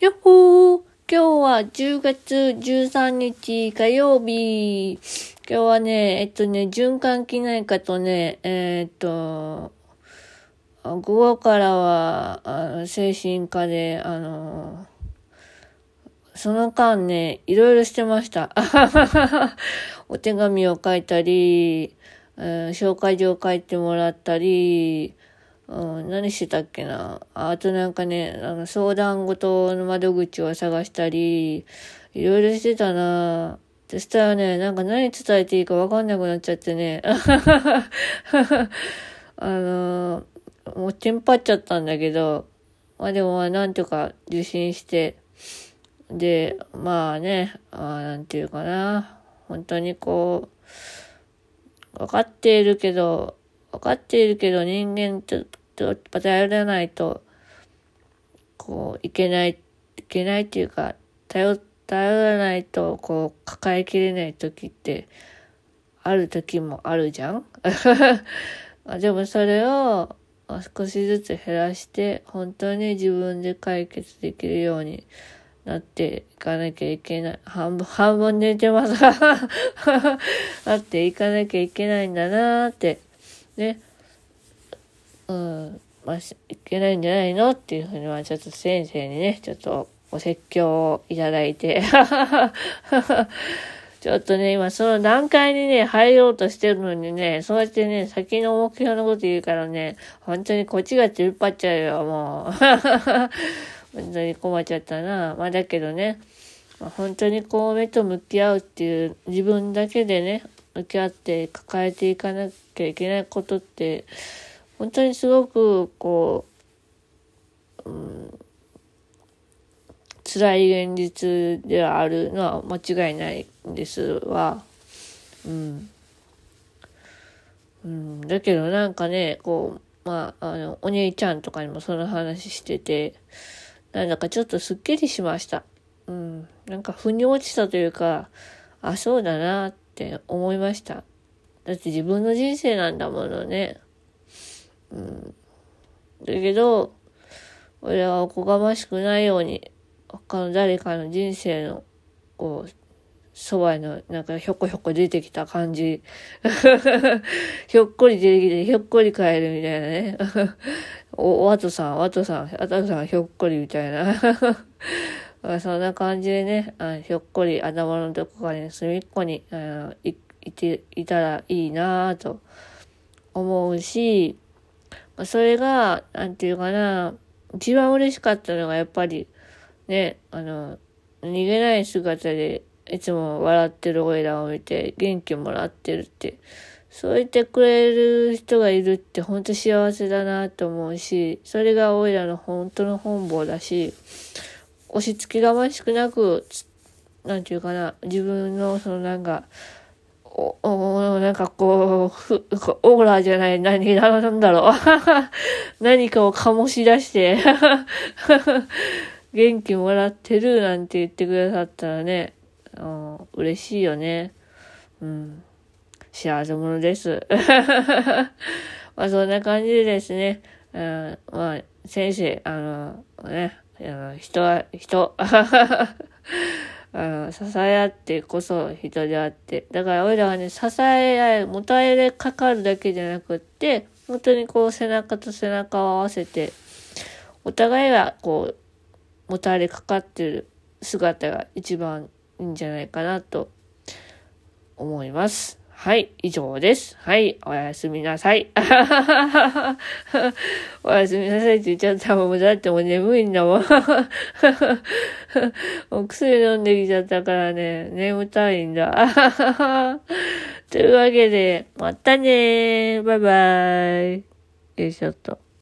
やっほー今日は10月13日火曜日。今日はね、えっとね、循環器内科とね、えー、っと、午後からは、あの精神科で、あの、その間ね、いろいろしてました。お手紙を書いたり、えー、紹介状書いてもらったり、うん、何してたっけな？あとなんかね、あの相談事の窓口を探したり、いろいろしてたな。そしたらね、なんか何伝えていいかわかんなくなっちゃってね。あのもうテンパっちゃったんだけど、まあでもまあなんとか受診して、で、まあね、あなんていうかな。本当にこう、分かっているけど、分かっているけど人間ってとと頼らないと、こう、いけない、いけないっていうか、頼、頼らないと、こう、抱えきれない時って、ある時もあるじゃん？でもそれを少しずつ減らして、本当に自分で解決できるようになっていかなきゃいけない。半分、半分寝てます。が なっていかなきゃいけないんだなーって、ね、うん、まあ、いけないんじゃないの？っていうふうには、ちょっと先生にね、ちょっとお説教をいただいて ちょっとね、今その段階にね、入ろうとしてるのにね、そうやってね、先の目標のこと言うからね、本当にこっちが突っ張っちゃうよ、もう。本当に困っちゃったな。まあだけどね、まあ、本当にこう目と向き合うっていう自分だけでね、向き合って抱えていかなきゃいけないことって、本当にすごくこう、うん、辛い現実ではあるのは間違いないんですわ。うん。うん、だけどなんかね、こう、まあ、あの、お姉ちゃんとかにもその話してて、なんだかちょっとすっきりしました。うん。なんか腑に落ちたというか、あ、そうだなって思いました。だって自分の人生なんだものね。うん。だけど、俺はおこがましくないように、他の誰かの人生の、こう、そばの、なんかひょこひょこ出てきた感じ。ひょっこり出てきて、ひょっこり帰るみたいなね。お、ワトさん、ワトさん、ワトさんひょっこりみたいな。そんな感じでね、あひょっこり頭のどこかに隅っこにあいいていたらいいなぁと思うし、まあ、それが、なんていうかな、一番嬉しかったのがやっぱり、ね、あの、逃げない姿でいつも笑ってる俺らを見て元気もらってるって、そう言ってくれる人がいるって本当幸せだなと思うし、それが俺らの本当の本望だし、押し付けがましくなく、なんていうかな、自分のそのなんか、お、お、なんかこう、ふ、オーラじゃない、何、なんだろう。何かを醸し出して 元気もらってるなんて言ってくださったらね、うん、嬉しいよね。うん。幸せ者です。まあそんな感じでですね、うん、まあ先生、あの、ね、あの人は、人。うん、支え合ってこそ人であって。だから俺らはね、支え合い、もたれかかるだけじゃなくって、本当にこう背中と背中を合わせて、お互いがこう、もたれかかってる姿が一番いいんじゃないかなと思います。はい、以上です。はい、おやすみなさい。おやすみなさいって言っちゃったもん。だってもう眠いんだもん。お薬飲んできちゃったからね、眠たいんだ。というわけで、またねー。バイバイ。よいしょっと。